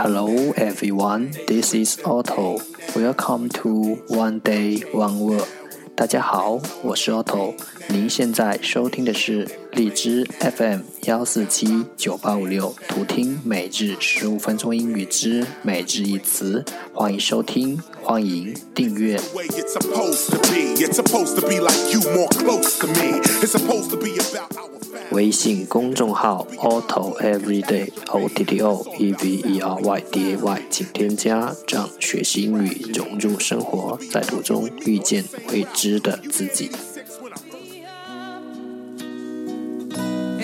Hello everyone, this is Otto. Welcome to One Day One Word. 大家好，我是 Otto。您现在收听的是荔枝 FM 幺四七九八五六，图听每日十五分钟英语之每日一词。欢迎收听，欢迎订阅。微信公众号 Otto Everyday O T T O E V E R Y D A Y，请添加，让学习英语融入生活，在途中遇见未知的自己。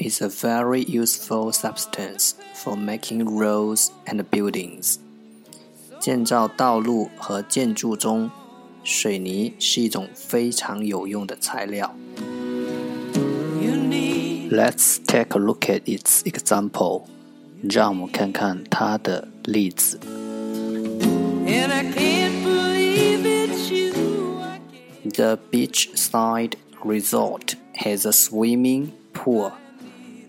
is a very useful substance for making roads and buildings. 建造道路和建筑中，水泥是一种非常有用的材料。Let's take a look at its example. 让我们看看它的例子。The beachside resort has a swimming pool.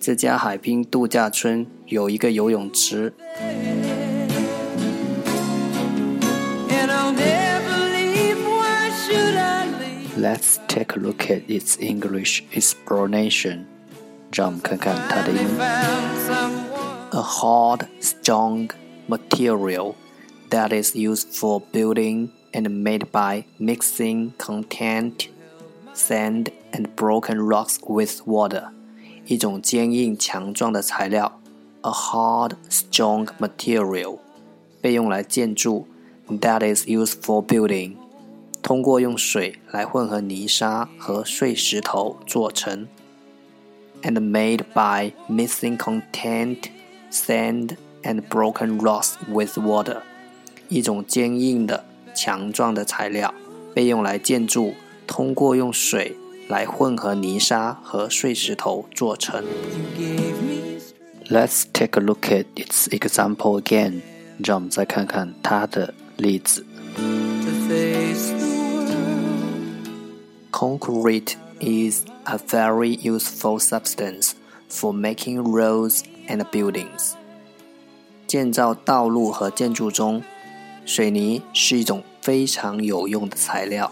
这家海滨度假村有一个游泳池。Let's take a look at its English explanation. 让我们看看它的英文。A hard, strong material that is used for building and made by mixing content, sand, and broken rocks with water. 一种坚硬强壮的材料，a hard, strong material，被用来建筑，that is used for building，通过用水来混合泥沙和碎石头做成。and made by mixing content sand and broken rocks with water，一种坚硬的、强壮的材料，被用来建筑，通过用水来混合泥沙和碎石头做成。Let's take a look at its example again。让我们再看看它的例子。Concrete is a very useful substance for making roads and buildings. 建造道路和建筑中，水泥是一种非常有用的材料。